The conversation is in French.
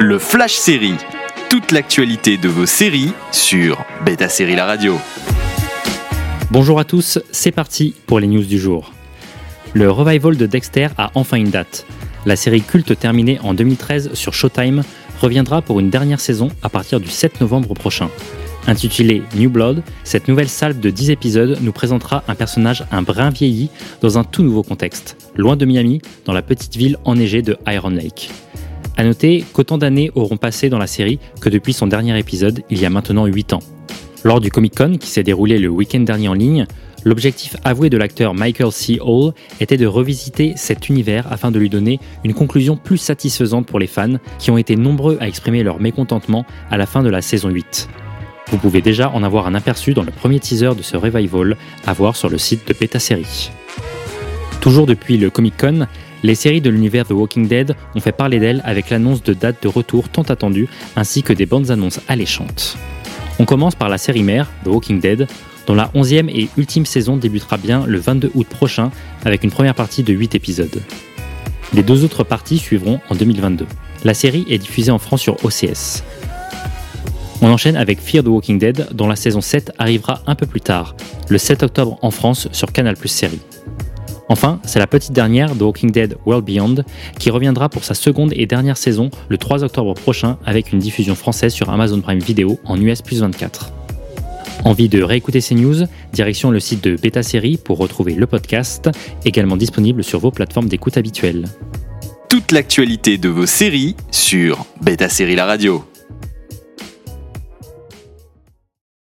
Le Flash Série. Toute l'actualité de vos séries sur Beta Série La Radio. Bonjour à tous, c'est parti pour les news du jour. Le revival de Dexter a enfin une date. La série culte terminée en 2013 sur Showtime reviendra pour une dernière saison à partir du 7 novembre prochain. Intitulée New Blood, cette nouvelle salve de 10 épisodes nous présentera un personnage un brin vieilli dans un tout nouveau contexte, loin de Miami, dans la petite ville enneigée de Iron Lake. A noter qu'autant d'années auront passé dans la série que depuis son dernier épisode, il y a maintenant 8 ans. Lors du Comic Con qui s'est déroulé le week-end dernier en ligne, l'objectif avoué de l'acteur Michael C. Hall était de revisiter cet univers afin de lui donner une conclusion plus satisfaisante pour les fans qui ont été nombreux à exprimer leur mécontentement à la fin de la saison 8. Vous pouvez déjà en avoir un aperçu dans le premier teaser de ce revival à voir sur le site de Beta Série. Toujours depuis le Comic Con, les séries de l'univers The Walking Dead ont fait parler d'elles avec l'annonce de dates de retour tant attendues ainsi que des bandes annonces alléchantes. On commence par la série mère, The Walking Dead, dont la 11e et ultime saison débutera bien le 22 août prochain avec une première partie de 8 épisodes. Les deux autres parties suivront en 2022. La série est diffusée en France sur OCS. On enchaîne avec Fear the Walking Dead, dont la saison 7 arrivera un peu plus tard, le 7 octobre en France sur Canal Plus Série. Enfin, c'est la petite dernière, The Walking Dead World Beyond, qui reviendra pour sa seconde et dernière saison le 3 octobre prochain avec une diffusion française sur Amazon Prime Video en US plus 24. Envie de réécouter ces news? Direction le site de Beta Série pour retrouver le podcast, également disponible sur vos plateformes d'écoute habituelles. Toute l'actualité de vos séries sur Beta Série La Radio.